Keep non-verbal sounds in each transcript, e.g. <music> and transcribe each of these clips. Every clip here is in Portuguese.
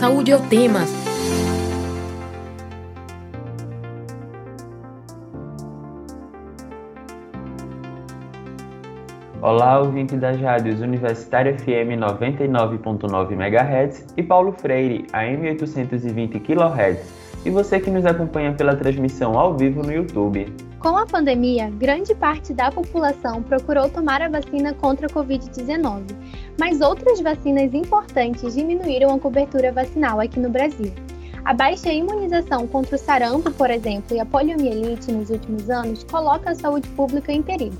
Saúde é o tema. Olá, ouvinte das rádios Universitária FM 99.9 MHz e Paulo Freire, AM 820 kHz, e você que nos acompanha pela transmissão ao vivo no YouTube. Com a pandemia, grande parte da população procurou tomar a vacina contra a Covid-19, mas outras vacinas importantes diminuíram a cobertura vacinal aqui no Brasil. A baixa imunização contra o sarampo, por exemplo, e a poliomielite nos últimos anos coloca a saúde pública em perigo.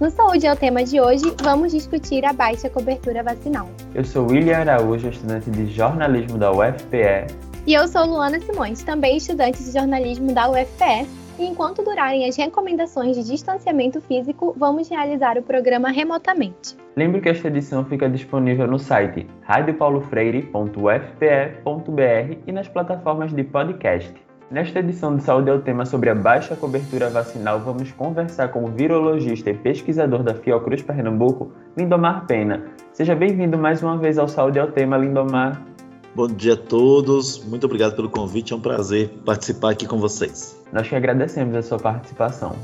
No Saúde é o tema de hoje, vamos discutir a baixa cobertura vacinal. Eu sou William Araújo, estudante de jornalismo da UFPE. E eu sou Luana Simões, também estudante de jornalismo da UFPE. E enquanto durarem as recomendações de distanciamento físico, vamos realizar o programa remotamente. Lembre que esta edição fica disponível no site radiopaulofreire.ufpe.br e nas plataformas de podcast. Nesta edição do Saúde é o tema sobre a baixa cobertura vacinal. Vamos conversar com o virologista e pesquisador da Fiocruz Pernambuco, Lindomar Pena. Seja bem-vindo mais uma vez ao Saúde é o tema, Lindomar. Bom dia a todos, muito obrigado pelo convite, é um prazer participar aqui com vocês. Nós que agradecemos a sua participação.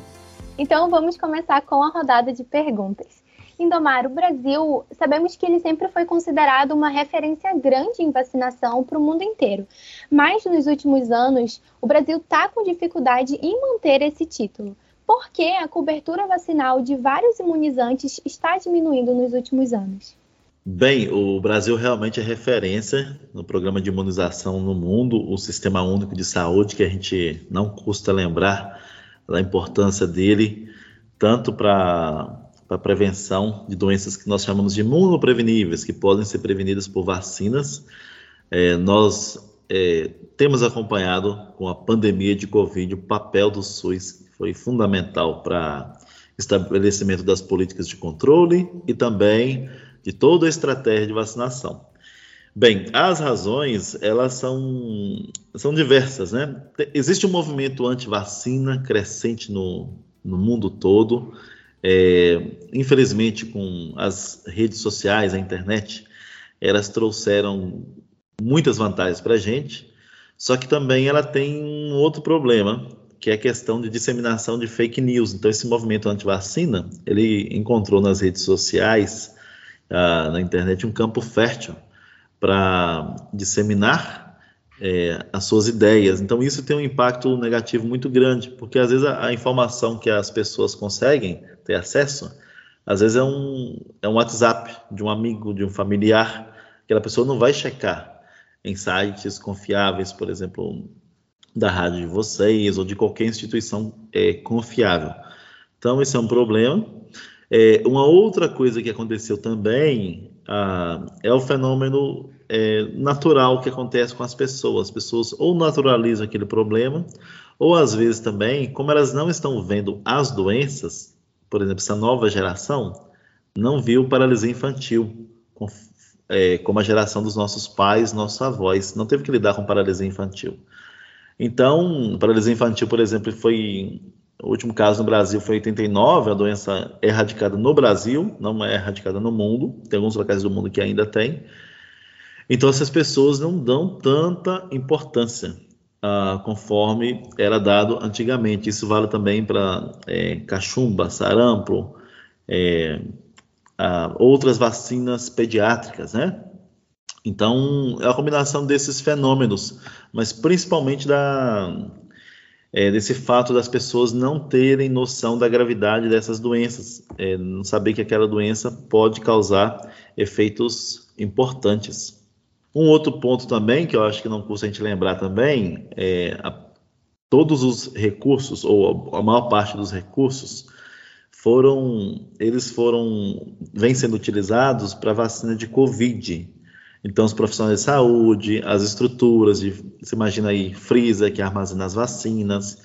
Então vamos começar com a rodada de perguntas. Indomar, o Brasil, sabemos que ele sempre foi considerado uma referência grande em vacinação para o mundo inteiro. Mas nos últimos anos, o Brasil está com dificuldade em manter esse título. Por que a cobertura vacinal de vários imunizantes está diminuindo nos últimos anos? Bem, o Brasil realmente é referência no programa de imunização no mundo, o Sistema Único de Saúde, que a gente não custa lembrar da importância dele, tanto para para prevenção de doenças que nós chamamos de imunopreveníveis, que podem ser prevenidas por vacinas. É, nós é, temos acompanhado com a pandemia de Covid o papel do SUS, que foi fundamental para estabelecimento das políticas de controle e também de toda a estratégia de vacinação. Bem, as razões, elas são, são diversas, né? Existe um movimento anti-vacina crescente no, no mundo todo, é, infelizmente, com as redes sociais, a internet, elas trouxeram muitas vantagens para a gente, só que também ela tem um outro problema, que é a questão de disseminação de fake news. Então, esse movimento anti-vacina, ele encontrou nas redes sociais, ah, na internet, um campo fértil para disseminar é, as suas ideias. Então, isso tem um impacto negativo muito grande, porque às vezes a, a, informação que as pessoas conseguem ter acesso, às vezes é um, é um WhatsApp de um amigo, de um familiar, que a pessoa não vai checar em sites confiáveis, por exemplo, da rádio de vocês ou de qualquer instituição é, confiável. Então, esse é um problema. É, uma outra coisa que aconteceu também ah, é o fenômeno é, natural que acontece com as pessoas. As pessoas ou naturalizam aquele problema, ou às vezes também, como elas não estão vendo as doenças, por exemplo, essa nova geração não viu paralisia infantil, com, é, como a geração dos nossos pais, nossos avós, não teve que lidar com paralisia infantil. Então, paralisia infantil, por exemplo, foi o último caso no Brasil foi em 89, a doença é erradicada no Brasil, não é erradicada no mundo, tem alguns locais do mundo que ainda tem. Então, essas pessoas não dão tanta importância ah, conforme era dado antigamente. Isso vale também para é, cachumba, sarampo, é, ah, outras vacinas pediátricas, né? Então, é a combinação desses fenômenos, mas principalmente da, é, desse fato das pessoas não terem noção da gravidade dessas doenças, é, não saber que aquela doença pode causar efeitos importantes. Um outro ponto também, que eu acho que não custa a gente lembrar também, é a, todos os recursos, ou a, a maior parte dos recursos, foram, eles foram, vêm sendo utilizados para vacina de Covid. Então, os profissionais de saúde, as estruturas, de, você imagina aí, Frisa, que armazena as vacinas,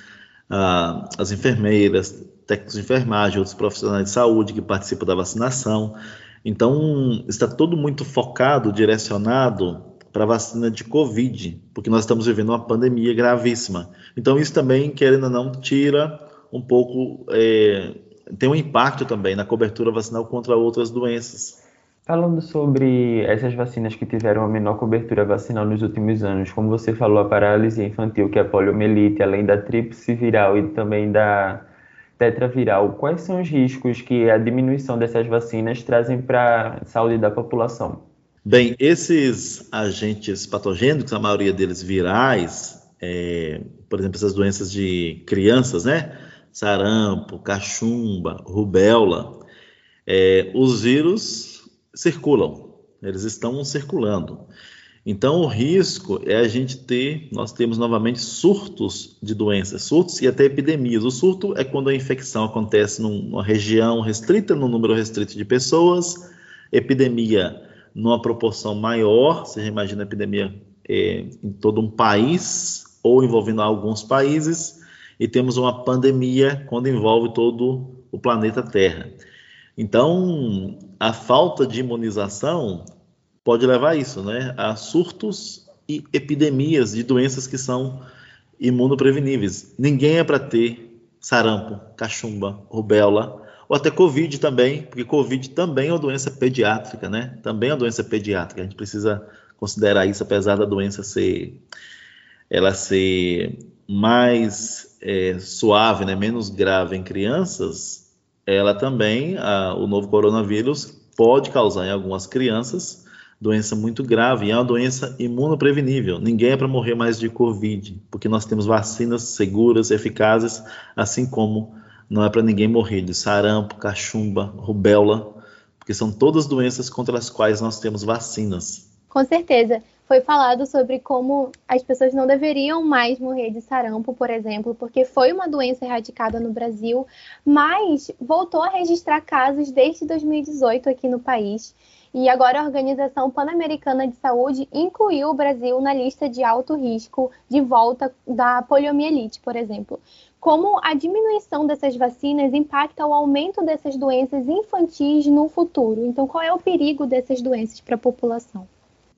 ah, as enfermeiras, técnicos de enfermagem, outros profissionais de saúde que participam da vacinação. Então, está todo muito focado, direcionado para a vacina de Covid, porque nós estamos vivendo uma pandemia gravíssima. Então, isso também, querendo ou não, tira um pouco, é, tem um impacto também na cobertura vacinal contra outras doenças. Falando sobre essas vacinas que tiveram a menor cobertura vacinal nos últimos anos, como você falou, a paralisia infantil, que é a poliomielite, além da tríplice viral e também da tetraviral, quais são os riscos que a diminuição dessas vacinas trazem para a saúde da população? Bem, esses agentes patogênicos, a maioria deles virais, é, por exemplo, essas doenças de crianças, né? Sarampo, cachumba, rubéola, é, os vírus circulam, eles estão circulando. Então, o risco é a gente ter, nós temos novamente surtos de doenças, surtos e até epidemias. O surto é quando a infecção acontece numa região restrita, num número restrito de pessoas, epidemia numa proporção maior, você imagina a epidemia é, em todo um país ou envolvendo alguns países, e temos uma pandemia quando envolve todo o planeta Terra. Então, a falta de imunização pode levar a isso, né? A surtos e epidemias de doenças que são imunopreveníveis. Ninguém é para ter sarampo, cachumba, rubéola, ou até Covid também, porque Covid também é uma doença pediátrica, né? Também é uma doença pediátrica. A gente precisa considerar isso, apesar da doença ser, ela ser mais é, suave, né? Menos grave em crianças, ela também, a, o novo coronavírus pode causar em algumas crianças doença muito grave, e é uma doença imunoprevenível. Ninguém é para morrer mais de Covid, porque nós temos vacinas seguras, eficazes, assim como não é para ninguém morrer de sarampo, cachumba, rubéola, porque são todas doenças contra as quais nós temos vacinas. Com certeza. Foi falado sobre como as pessoas não deveriam mais morrer de sarampo, por exemplo, porque foi uma doença erradicada no Brasil, mas voltou a registrar casos desde 2018 aqui no país. E agora a Organização Pan-Americana de Saúde incluiu o Brasil na lista de alto risco de volta da poliomielite, por exemplo como a diminuição dessas vacinas impacta o aumento dessas doenças infantis no futuro. Então, qual é o perigo dessas doenças para a população?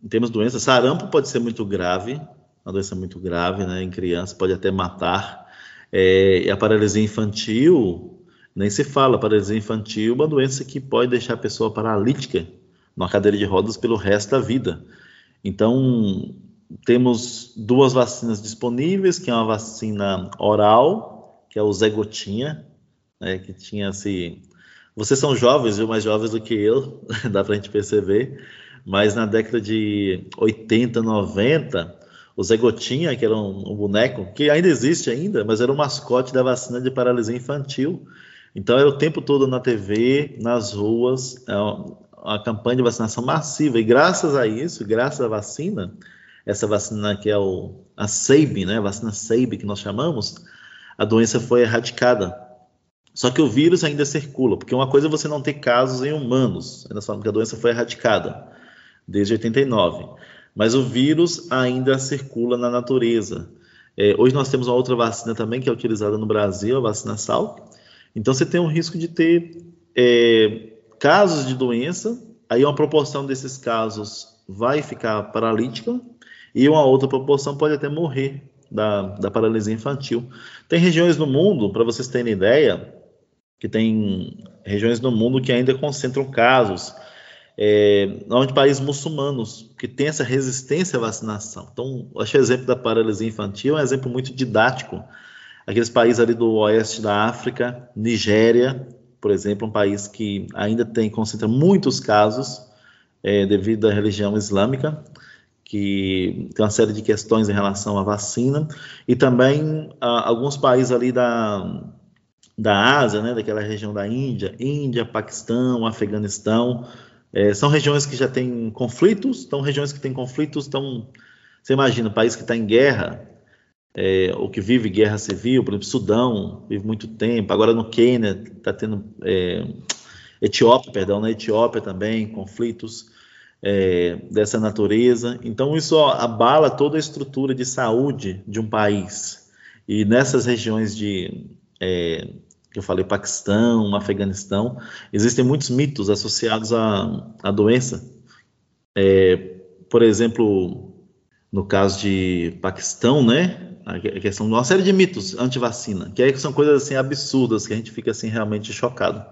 Em termos de doença, sarampo pode ser muito grave, uma doença muito grave, né? Em criança pode até matar. É, e a paralisia infantil, nem se fala, a paralisia infantil é uma doença que pode deixar a pessoa paralítica numa cadeira de rodas pelo resto da vida. Então, temos duas vacinas disponíveis, que é uma vacina oral que é o Zé Gotinha, né, que tinha assim. Vocês são jovens, viu? mais jovens do que eu, <laughs> dá para a gente perceber, mas na década de 80, 90, o Zé Gotinha, que era um, um, boneco, que ainda existe ainda, mas era o mascote da vacina de paralisia infantil. Então era o tempo todo na TV, nas ruas, é uma campanha de vacinação massiva. E graças a isso, graças à vacina, essa vacina que é o, a SABE, né, a vacina SABE que nós chamamos, a doença foi erradicada. Só que o vírus ainda circula, porque uma coisa é você não ter casos em humanos, nós falamos que a doença foi erradicada desde 89, mas o vírus ainda circula na natureza. É, hoje nós temos uma outra vacina também que é utilizada no Brasil, a vacina Salk. Então você tem um risco de ter é, casos de doença, aí uma proporção desses casos vai ficar paralítica e uma outra proporção pode até morrer da, da paralisia infantil. Tem regiões no mundo, para vocês terem ideia, que tem regiões no mundo que ainda concentram casos, é, onde países muçulmanos que têm essa resistência à vacinação. Então, acho o exemplo da paralisia infantil é um exemplo muito didático. Aqueles países ali do oeste da África, Nigéria, por exemplo, um país que ainda tem concentra muitos casos é, devido à religião islâmica que tem uma série de questões em relação à vacina, e também ah, alguns países ali da, da Ásia, né, daquela região da Índia, Índia, Paquistão, Afeganistão, é, são regiões que já têm conflitos, então regiões que têm conflitos, então, você imagina, país que está em guerra, é, ou que vive guerra civil, por exemplo, Sudão, vive muito tempo, agora no Quênia está tendo, é, Etiópia, perdão, na Etiópia também, conflitos, é, dessa natureza. Então, isso abala toda a estrutura de saúde de um país. E nessas regiões de, é, que eu falei, Paquistão, Afeganistão, existem muitos mitos associados à, à doença. É, por exemplo, no caso de Paquistão, né, a questão de uma série de mitos anti-vacina, que aí são coisas assim absurdas que a gente fica assim realmente chocado.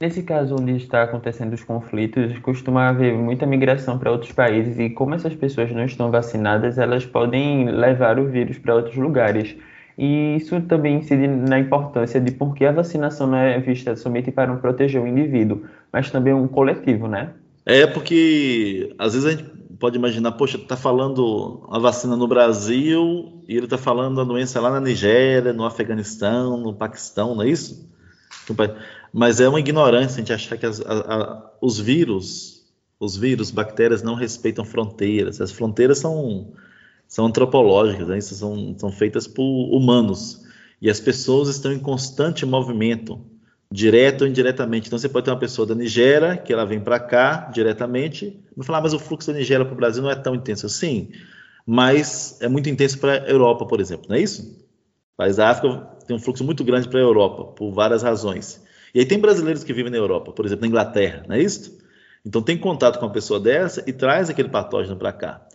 Nesse caso onde está acontecendo os conflitos, costuma haver muita migração para outros países e como essas pessoas não estão vacinadas, elas podem levar o vírus para outros lugares. E isso também incide na importância de por que a vacinação não é vista somente para um proteger o indivíduo, mas também um coletivo, né? É porque às vezes a gente pode imaginar, poxa, tá falando a vacina no Brasil e ele tá falando a doença lá na Nigéria, no Afeganistão, no Paquistão, não é isso? Mas é uma ignorância a gente achar que as, a, a, os vírus, os vírus, bactérias não respeitam fronteiras. As fronteiras são, são antropológicas, né? são, são feitas por humanos. E as pessoas estão em constante movimento, direto ou indiretamente. Então você pode ter uma pessoa da Nigéria, que ela vem para cá diretamente, e falar, ah, mas o fluxo da Nigéria para o Brasil não é tão intenso assim. Mas é muito intenso para a Europa, por exemplo, não é isso? Mas a África tem um fluxo muito grande para a Europa, por várias razões. E aí tem brasileiros que vivem na Europa, por exemplo, na Inglaterra, não é isso? Então tem contato com uma pessoa dessa e traz aquele patógeno para cá.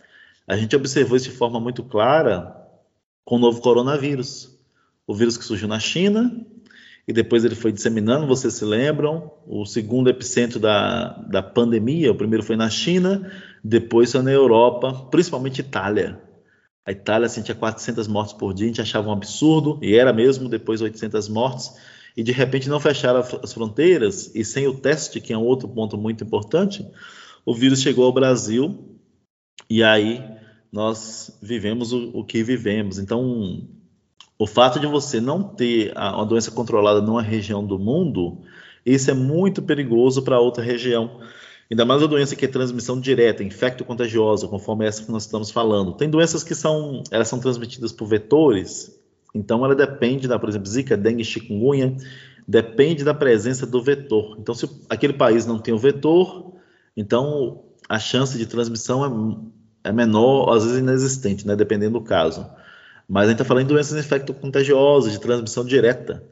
A gente observou isso de forma muito clara com o novo coronavírus. O vírus que surgiu na China e depois ele foi disseminando, vocês se lembram? O segundo epicentro da, da pandemia, o primeiro foi na China, depois foi na Europa, principalmente Itália. A Itália tinha 400 mortes por dia, a gente achava um absurdo, e era mesmo, depois 800 mortes e de repente não fecharam as fronteiras e sem o teste, que é um outro ponto muito importante, o vírus chegou ao Brasil e aí nós vivemos o, o que vivemos. Então, o fato de você não ter a, uma doença controlada numa região do mundo, isso é muito perigoso para outra região. Ainda mais a doença que é transmissão direta, infecto-contagiosa, conforme essa que nós estamos falando. Tem doenças que são, elas são transmitidas por vetores, então, ela depende da, por exemplo, zika, dengue, chikungunya, depende da presença do vetor. Então, se aquele país não tem o vetor, então a chance de transmissão é, menor, às vezes inexistente, né, dependendo do caso. Mas a gente está falando de doenças infecto-contagiosas, de transmissão direta.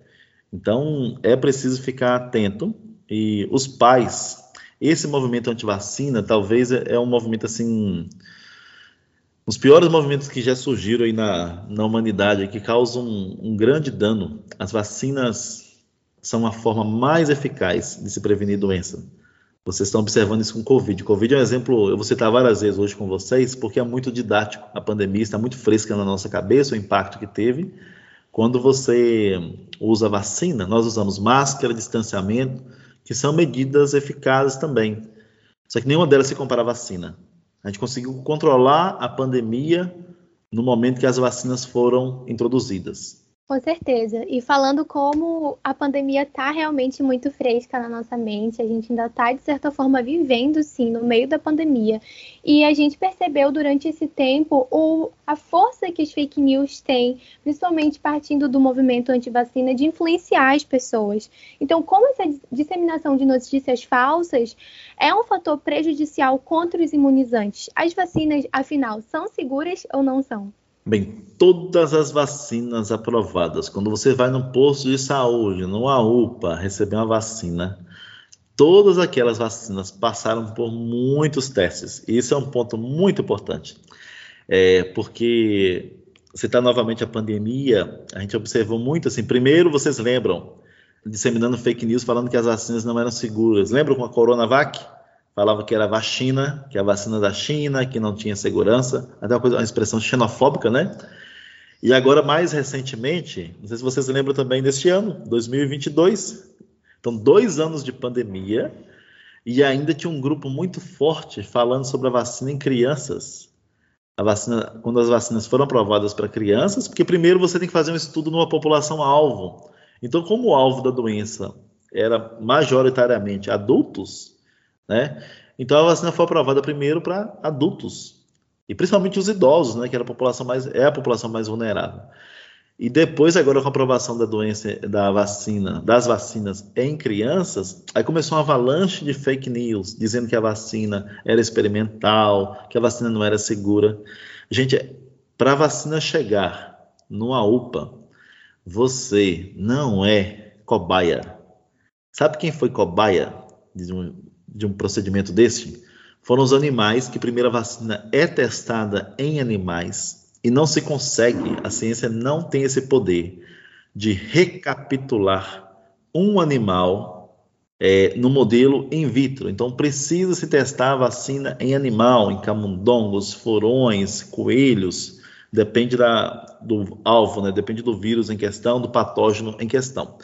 Então, é preciso ficar atento. E os pais, esse movimento anti-vacina, talvez é, é um movimento assim os piores movimentos que já surgiram aí na, na humanidade, que causam um, um grande dano. As vacinas são a forma mais eficaz de se prevenir doença. Vocês estão observando isso com Covid. Covid é um exemplo, eu vou citar várias vezes hoje com vocês, porque é muito didático. A pandemia está muito fresca na nossa cabeça, o impacto que teve. Quando você usa vacina, nós usamos máscara, distanciamento, que são medidas eficazes também. Só que nenhuma delas se compara à vacina. A gente conseguiu controlar a pandemia no momento que as vacinas foram introduzidas. Com certeza. E falando como a pandemia está realmente muito fresca na nossa mente, a gente ainda está, de certa forma, vivendo, sim, no meio da pandemia. E a gente percebeu durante esse tempo o, a força que as fake news têm, principalmente partindo do movimento anti-vacina, de influenciar as pessoas. Então, como essa disseminação de notícias falsas é um fator prejudicial contra os imunizantes? As vacinas, afinal, são seguras ou não são? Bem, todas as vacinas aprovadas, quando você vai no posto de saúde, numa UPA, receber uma vacina, todas aquelas vacinas passaram por muitos testes. E isso é um ponto muito importante, é, porque está novamente a pandemia, a gente observou muito assim. Primeiro, vocês lembram, disseminando fake news falando que as vacinas não eram seguras. Lembram com a Coronavac? Falava que era vacina, que a vacina da China, que não tinha segurança, até uma, coisa, uma expressão xenofóbica, né? E agora, mais recentemente, não sei se vocês lembram também deste ano, 2022, então dois anos de pandemia, e ainda tinha um grupo muito forte falando sobre a vacina em crianças. A vacina, quando as vacinas foram aprovadas para crianças, porque primeiro você tem que fazer um estudo numa população alvo. Então, como o alvo da doença era majoritariamente adultos, né? Então a vacina foi aprovada primeiro para adultos e principalmente os idosos, né, que era a população mais é a população mais vulnerável. E depois agora com a aprovação da doença da vacina, das vacinas em crianças, aí começou uma avalanche de fake news dizendo que a vacina era experimental, que a vacina não era segura. Gente, para a vacina chegar numa UPA, você não é cobaia. Sabe quem foi cobaia de um, de um procedimento desse foram os animais que a vacina é testada em animais e não se consegue, a ciência não tem esse poder de recapitular um animal é, no modelo in vitro. Então, precisa se testar a vacina em animal, em camundongos, furões, coelhos, depende da, do alvo, né? depende do vírus em questão, do patógeno em questão.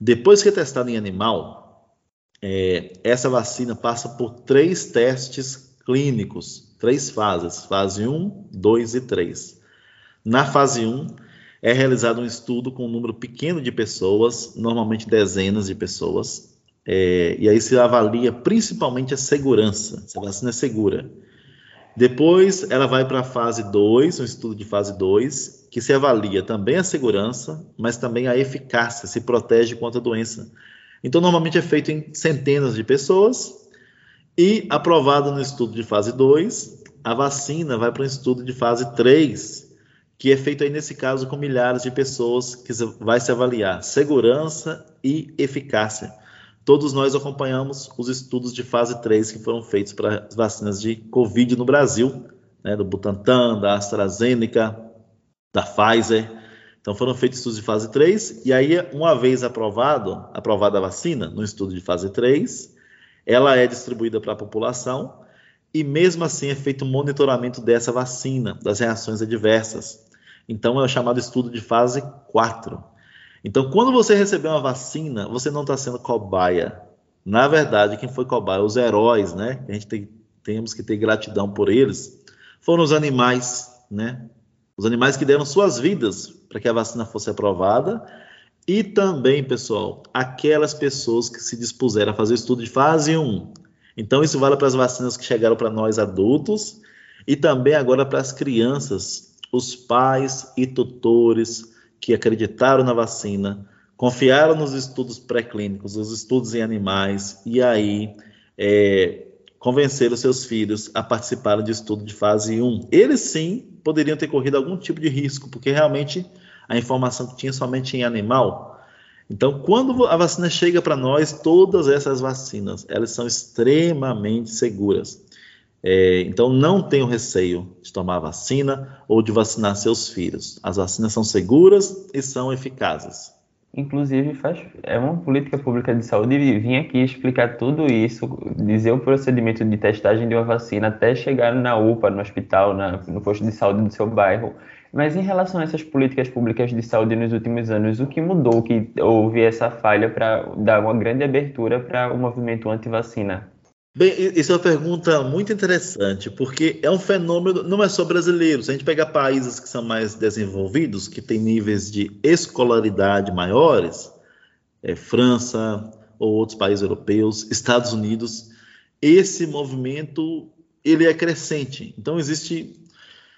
Depois que é testado em animal, é, essa vacina passa por três testes clínicos, três fases, fase 1, 2 e 3. Na fase 1, é realizado um estudo com um número pequeno de pessoas, normalmente dezenas de pessoas, é, e aí se avalia principalmente a segurança, se a vacina é segura. Depois ela vai para a fase 2, um estudo de fase 2, que se avalia também a segurança, mas também a eficácia, se protege contra a doença. Então, normalmente é feito em centenas de pessoas e aprovado no estudo de fase 2, a vacina vai para um estudo de fase 3, que é feito aí nesse caso com milhares de pessoas, que vai se avaliar segurança e eficácia. Todos nós acompanhamos os estudos de fase 3 que foram feitos para as vacinas de Covid no Brasil, né, do Butantan, da AstraZeneca, da Pfizer. Então foram feitos estudos de fase 3 e aí uma vez aprovado, aprovada a vacina no estudo de fase 3, ela é distribuída para a população e mesmo assim é feito um monitoramento dessa vacina, das reações adversas. Então é o chamado estudo de fase 4. Então, quando você receber uma vacina, você não está sendo cobaia. Na verdade, quem foi cobaia, os heróis, né? A gente tem, temos que ter gratidão por eles, foram os animais, né? Os animais que deram suas vidas para que a vacina fosse aprovada. E também, pessoal, aquelas pessoas que se dispuseram a fazer o estudo de fase 1. Então, isso vale para as vacinas que chegaram para nós adultos e também agora para as crianças, os pais e tutores, que acreditaram na vacina, confiaram nos estudos pré-clínicos, os estudos em animais, e aí é, convenceram seus filhos a participarem de estudo de fase 1. Eles sim poderiam ter corrido algum tipo de risco, porque realmente a informação que tinha somente em animal. Então, quando a vacina chega para nós, todas essas vacinas, elas são extremamente seguras. É, então, não tenham receio de tomar vacina ou de vacinar seus filhos. As vacinas são seguras e são eficazes. Inclusive, faz, é uma política pública de saúde vir aqui explicar tudo isso, dizer o procedimento de testagem de uma vacina até chegar na UPA, no hospital, na, no posto de saúde do seu bairro. Mas em relação a essas políticas públicas de saúde nos últimos anos, o que mudou que houve essa falha para dar uma grande abertura para o movimento anti-vacina? Bem, isso é uma pergunta muito interessante, porque é um fenômeno, não é só brasileiro. Se a gente pegar países que são mais desenvolvidos, que têm níveis de escolaridade maiores, é, França ou outros países europeus, Estados Unidos, esse movimento ele é crescente. Então existe,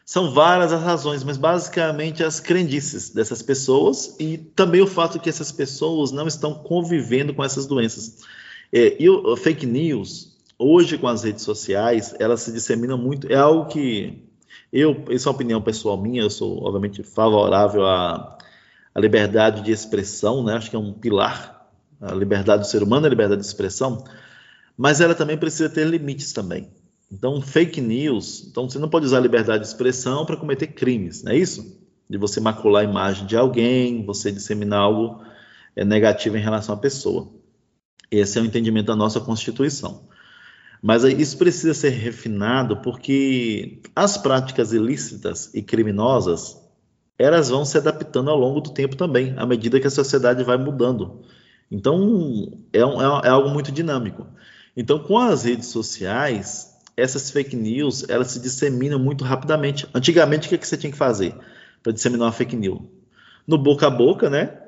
são várias as razões, mas basicamente as crendices dessas pessoas e também o fato que essas pessoas não estão convivendo com essas doenças. É, e o fake news hoje com as redes sociais, elas se disseminam muito. É algo que eu, isso é uma opinião pessoal minha, eu sou obviamente favorável à, à liberdade de expressão, né? Acho que é um pilar. A liberdade do ser humano, a liberdade de expressão, mas ela também precisa ter limites também. Então, fake news, então você não pode usar a liberdade de expressão para cometer crimes, não é isso? De você macular a imagem de alguém, você disseminar algo é, negativo em relação à pessoa. Esse é o entendimento da nossa Constituição. Mas isso precisa ser refinado porque as práticas ilícitas e criminosas elas vão se adaptando ao longo do tempo também, à medida que a sociedade vai mudando. Então, é, um, é, é algo muito dinâmico. Então, com as redes sociais, essas fake news, elas se disseminam muito rapidamente. Antigamente, o que, que você tinha que fazer para disseminar uma fake news? No boca a boca, né?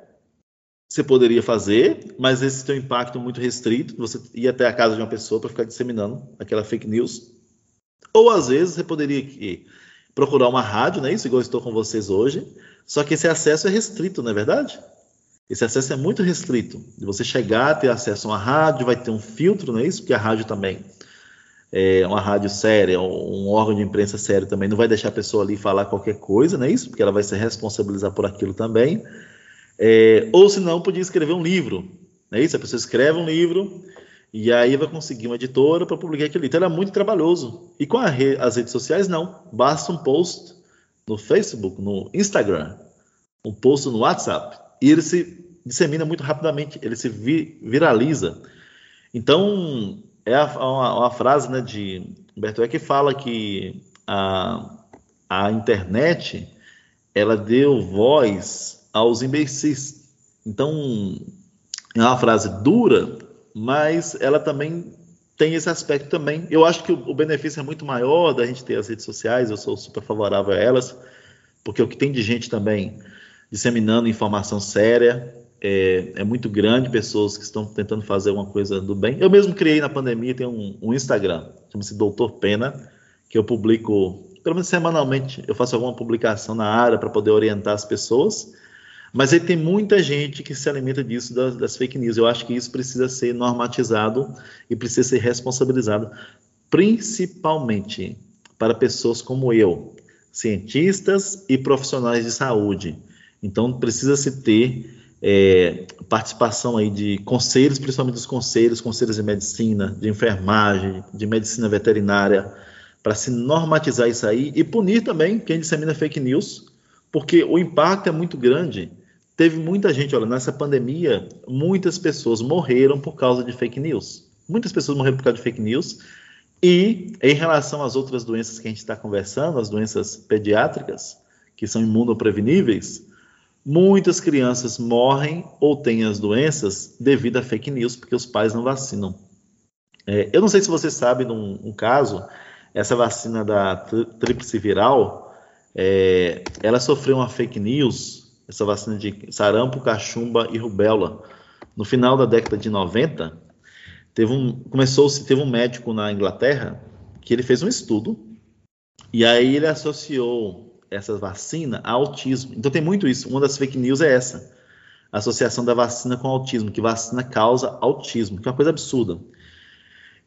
você poderia fazer, mas esse tem um impacto muito restrito. Você ir até a casa de uma pessoa para ficar disseminando aquela fake news. Ou às vezes você poderia procurar uma rádio, né? Isso igual estou com vocês hoje. Só que esse acesso é restrito, não é verdade? Esse acesso é muito restrito. De você chegar, ter acesso a uma rádio, vai ter um filtro, não é isso? Porque a rádio também é uma rádio séria, um órgão de imprensa sério também não vai deixar a pessoa ali falar qualquer coisa, não é isso? Porque ela vai se responsabilizar por aquilo também. É, ou se não, podia escrever um livro. É isso? A pessoa escreve um livro e aí vai conseguir uma editora para publicar livro. Então era muito trabalhoso. E com re as redes sociais, não. Basta um post no Facebook, no Instagram, um post no WhatsApp, e ele se dissemina muito rapidamente, ele se vi viraliza. Então, é a, uma, uma, frase né, de Humberto Eco que fala que a, a internet ela deu voz aos imbecis. Então, é uma frase dura, mas ela também tem esse aspecto também. Eu acho que o, o benefício é muito maior da gente ter as redes sociais, eu sou super favorável a elas, porque o que tem de gente também disseminando informação séria é, é muito grande, pessoas que estão tentando fazer uma coisa do bem. Eu mesmo criei na pandemia, tem um, um Instagram, chama-se Doutor Pena, que eu publico, pelo menos semanalmente, eu faço alguma publicação na área para poder orientar as pessoas. Mas aí tem muita gente que se alimenta disso, das, das, fake news. Eu acho que isso precisa ser normatizado e precisa ser responsabilizado, principalmente para pessoas como eu, cientistas e profissionais de saúde. Então, precisa-se ter é, participação aí de conselhos, principalmente dos conselhos, conselhos de medicina, de enfermagem, de medicina veterinária, para se normatizar isso aí e punir também quem dissemina fake news, porque o impacto é muito grande. Teve muita gente, olha, nessa pandemia, muitas pessoas morreram por causa de fake news. Muitas pessoas morreram por causa de fake news. E em relação às outras doenças que a gente está conversando, as doenças pediátricas, que são imunopreveníveis, muitas crianças morrem ou têm as doenças devido a fake news, porque os pais não vacinam. É, eu não sei se você sabe de um, caso, essa vacina da tríplice viral, é, ela sofreu uma fake news essa vacina de sarampo, cachumba e rubéola. No final da década de 90, teve um, começou-se, teve um médico na Inglaterra que ele fez um estudo e aí ele associou essa vacina a autismo. Então tem muito isso. Uma das fake news é essa. A associação da vacina com autismo, que vacina causa autismo, que é uma coisa absurda.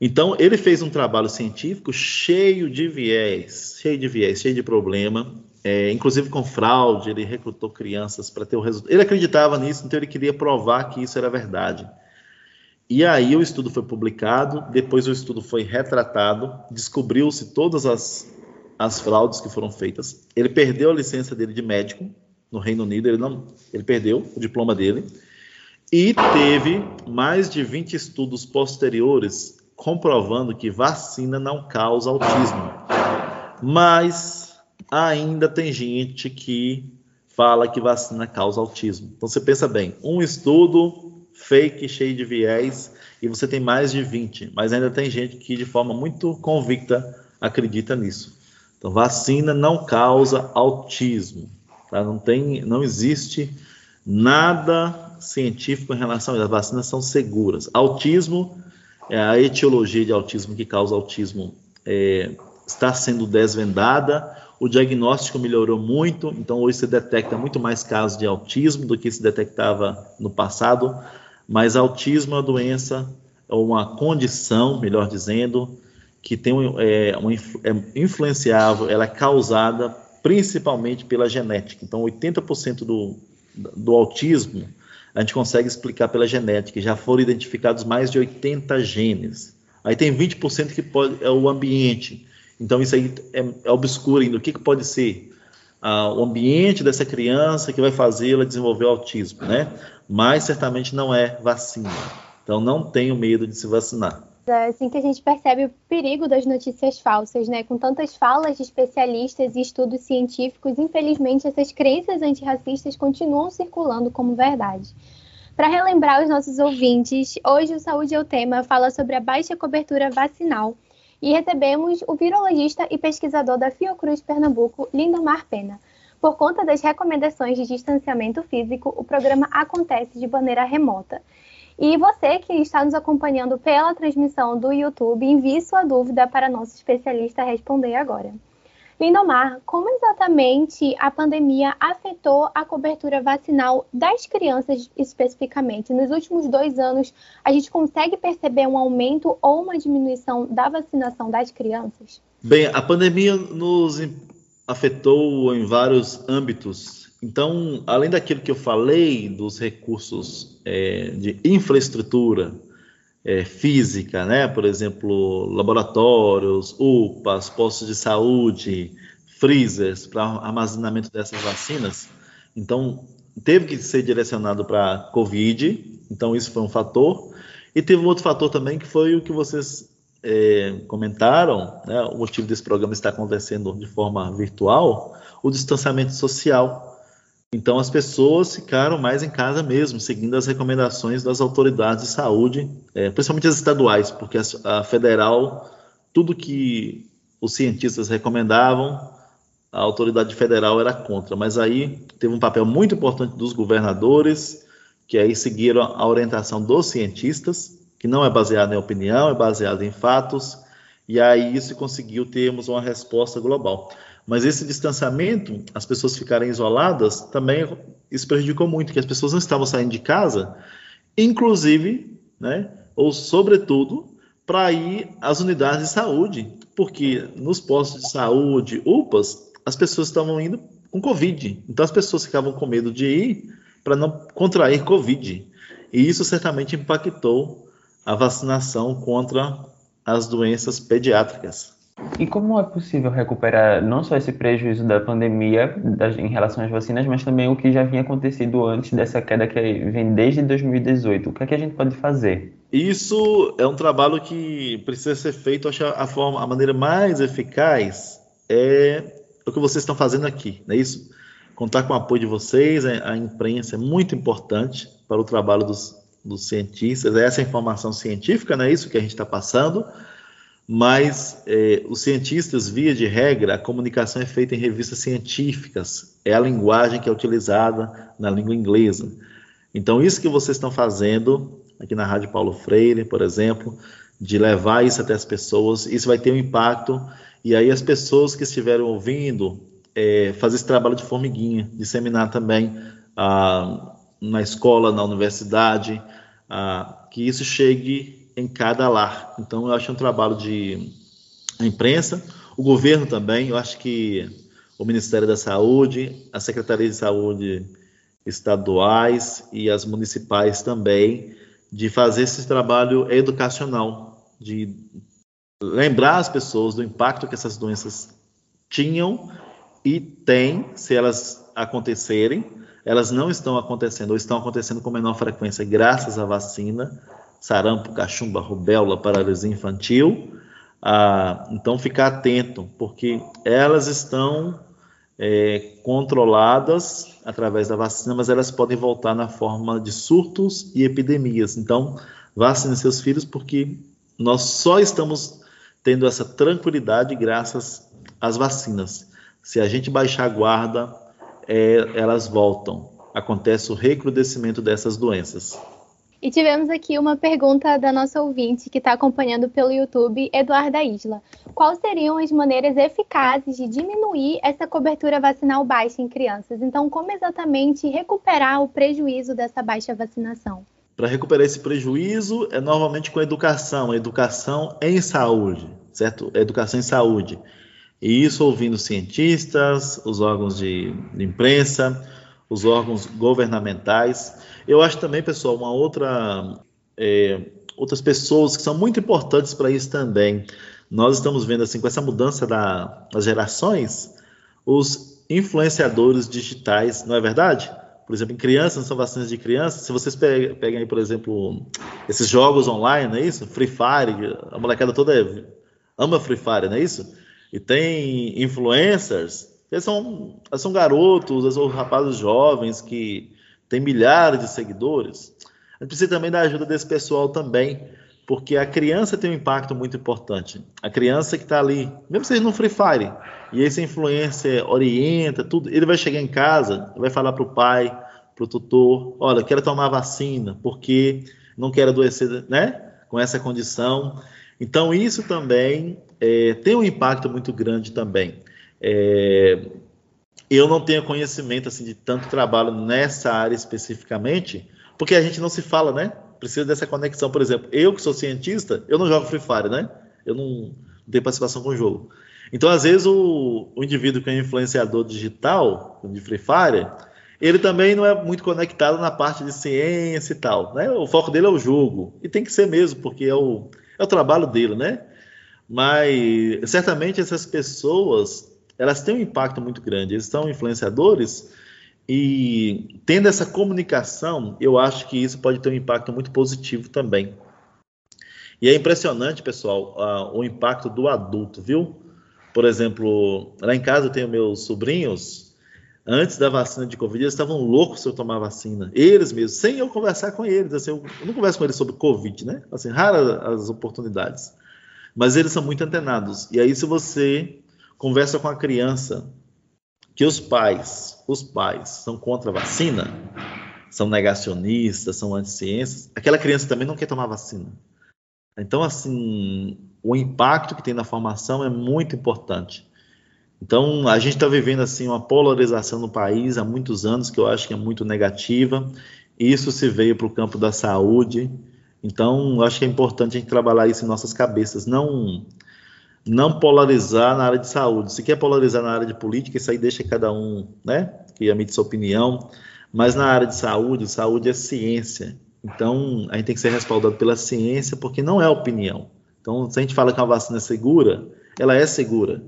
Então, ele fez um trabalho científico cheio de viés, cheio de viés, cheio de problema, é, inclusive com fraude, ele recrutou crianças para ter o resultado. Ele acreditava nisso, então ele queria provar que isso era verdade. E aí o estudo foi publicado, depois o estudo foi retratado, descobriu-se todas as, as fraudes que foram feitas. Ele perdeu a licença dele de médico no Reino Unido, ele não, ele perdeu o diploma dele. E teve mais de 20 estudos posteriores comprovando que vacina não causa autismo. Mas ainda tem gente que fala que vacina causa autismo. Então você pensa bem, um estudo fake, cheio de viés, e você tem mais de 20, mas ainda tem gente que de forma muito convicta acredita nisso. Então vacina não causa autismo, tá? Não tem, não existe nada científico em relação a isso. As vacinas são seguras. Autismo é a etiologia de autismo que causa autismo é, está sendo desvendada o diagnóstico melhorou muito, então hoje se detecta muito mais casos de autismo do que se detectava no passado, mas autismo é uma doença, é uma condição, melhor dizendo, que tem é, é influenciável, ela é causada principalmente pela genética. Então, 80% do, do autismo a gente consegue explicar pela genética. Já foram identificados mais de 80 genes. Aí tem 20% que pode, é o ambiente. Então, isso aí é, é obscuro ainda. O que, que pode ser? Ah, o ambiente dessa criança que vai fazê-la desenvolver o autismo, né? Mas certamente não é vacina. Então, não tenho medo de se vacinar. É assim que a gente percebe o perigo das notícias falsas, né? Com tantas falas de especialistas e estudos científicos, infelizmente essas crenças antirracistas continuam circulando como verdade. Para relembrar os nossos ouvintes, hoje o Saúde é o Tema fala sobre a baixa cobertura vacinal e recebemos o virologista e pesquisador da Fiocruz Pernambuco, Lindomar Pena. Por conta das recomendações de distanciamento físico, o programa acontece de maneira remota. E você que está nos acompanhando pela transmissão do YouTube, envie sua dúvida para nosso especialista responder agora. Lindomar, como exatamente a pandemia afetou a cobertura vacinal das crianças especificamente? Nos últimos dois anos, a gente consegue perceber um aumento ou uma diminuição da vacinação das crianças? Bem, a pandemia nos afetou em vários âmbitos. Então, além daquilo que eu falei dos recursos é, de infraestrutura, é, física, né? Por exemplo, laboratórios, UPAs, postos de saúde, freezers para armazenamento dessas vacinas. Então, teve que ser direcionado para COVID, então isso foi um fator. E teve um outro fator também que foi o que vocês é, comentaram, né, o motivo desse programa estar acontecendo de forma virtual, o distanciamento social. Então as pessoas ficaram mais em casa mesmo, seguindo as recomendações das autoridades de saúde, é, principalmente as estaduais, porque a, a federal, tudo que os cientistas recomendavam, a autoridade federal era contra. Mas aí teve um papel muito importante dos governadores, que aí seguiram a orientação dos cientistas, que não é baseada em opinião, é baseada em fatos, e aí isso conseguiu termos uma resposta global. Mas esse distanciamento, as pessoas ficarem isoladas, também isso prejudicou muito, porque as pessoas não estavam saindo de casa, inclusive, né, ou sobretudo, para ir às unidades de saúde, porque nos postos de saúde, UPAs, as pessoas estavam indo com Covid. Então as pessoas ficavam com medo de ir para não contrair Covid. E isso certamente impactou a vacinação contra as doenças pediátricas. E como é possível recuperar não só esse prejuízo da pandemia das, em relação às vacinas, mas também o que já vinha acontecido antes dessa queda que vem desde 2018? O que é que a gente pode fazer? Isso é um trabalho que precisa ser feito. Acho a forma, a maneira mais eficaz é o que vocês estão fazendo aqui, não é isso? Contar com o apoio de vocês, a imprensa é muito importante para o trabalho dos, dos cientistas, é essa informação científica, não é isso que a gente está passando, mas é, os cientistas, via de regra, a comunicação é feita em revistas científicas, é a linguagem que é utilizada na língua inglesa. Então, isso que vocês estão fazendo aqui na Rádio Paulo Freire, por exemplo, de levar isso até as pessoas, isso vai ter um impacto, e aí as pessoas que estiveram ouvindo, é, fazer esse trabalho de formiguinha, disseminar também ah, na escola, na universidade, ah, que isso chegue em cada lar. Então, eu acho um trabalho de imprensa, o governo também, eu acho que o Ministério da Saúde, a Secretaria de Saúde estaduais e as municipais também, de fazer esse trabalho educacional, de lembrar as pessoas do impacto que essas doenças tinham e têm, se elas acontecerem, elas não estão acontecendo ou estão acontecendo com menor frequência graças à vacina, sarampo, cachumba, rubéola, paralisia infantil. Ah, então, ficar atento, porque elas estão é, controladas através da vacina, mas elas podem voltar na forma de surtos e epidemias. Então, vacine seus filhos, porque nós só estamos tendo essa tranquilidade graças às vacinas. Se a gente baixar a guarda, é, elas voltam. Acontece o recrudescimento dessas doenças. E tivemos aqui uma pergunta da nossa ouvinte que está acompanhando pelo YouTube, Eduarda Isla. Quais seriam as maneiras eficazes de diminuir essa cobertura vacinal baixa em crianças? Então, como exatamente recuperar o prejuízo dessa baixa vacinação? Para recuperar esse prejuízo, é normalmente com educação, educação em saúde, certo? Educação em saúde. E isso ouvindo cientistas, os órgãos de, de imprensa, os órgãos governamentais. Eu acho também, pessoal, uma outra. É, outras pessoas que são muito importantes para isso também. Nós estamos vendo, assim, com essa mudança da, das gerações, os influenciadores digitais, não é verdade? por exemplo, em crianças, são vacinas de crianças. Se vocês pegam aí, por exemplo, esses jogos online, não é isso? Free Fire, a molecada toda é, ama Free Fire, não é isso? E tem influencers, eles são, são garotos, são rapazes jovens que têm milhares de seguidores. A gente precisa também da ajuda desse pessoal também, porque a criança tem um impacto muito importante. A criança que está ali, mesmo seja no Free Fire, e esse influencer orienta tudo, ele vai chegar em casa, vai falar para o pai, para o tutor, olha, quero tomar vacina, porque não quero adoecer, né, com essa condição. Então isso também é, tem um impacto muito grande também. É, eu não tenho conhecimento assim de tanto trabalho nessa área especificamente, porque a gente não se fala, né? precisa dessa conexão. Por exemplo, eu que sou cientista, eu não jogo Free Fire, né? Eu não, tenho participação com o jogo. Então, às vezes, o, o indivíduo que é influenciador digital de Free Fire, ele também não é muito conectado na parte de ciência e tal, né? O foco dele é o jogo. E tem que ser mesmo, porque é o, é o trabalho dele, né? Mas, certamente, essas pessoas, elas têm um impacto muito grande. Eles são influenciadores e tendo essa comunicação, eu acho que isso pode ter um impacto muito positivo também. E é impressionante, pessoal, o impacto do adulto, viu? Por exemplo, lá em casa eu tenho meus sobrinhos, antes da vacina de Covid, eles estavam loucos se eu tomar vacina. Eles mesmos, sem eu conversar com eles. Assim, eu não converso com eles sobre Covid, né? Assim, raras as oportunidades. Mas eles são muito antenados. E aí, se você conversa com a criança que os pais, os pais são contra a vacina, são negacionistas, são anti-ciências, aquela criança também não quer tomar vacina. Então, assim, o impacto que tem na formação é muito importante. Então, a gente está vivendo assim uma polarização no país há muitos anos que eu acho que é muito negativa. Isso se veio para o campo da saúde. Então, eu acho que é importante a gente trabalhar isso em nossas cabeças, não não polarizar na área de saúde. Se quer polarizar na área de política, isso aí deixa cada um, né, que emite sua opinião. Mas na área de saúde, saúde é ciência. Então, a gente tem que ser respaldado pela ciência, porque não é opinião. Então, se a gente fala que uma vacina é segura, ela é segura.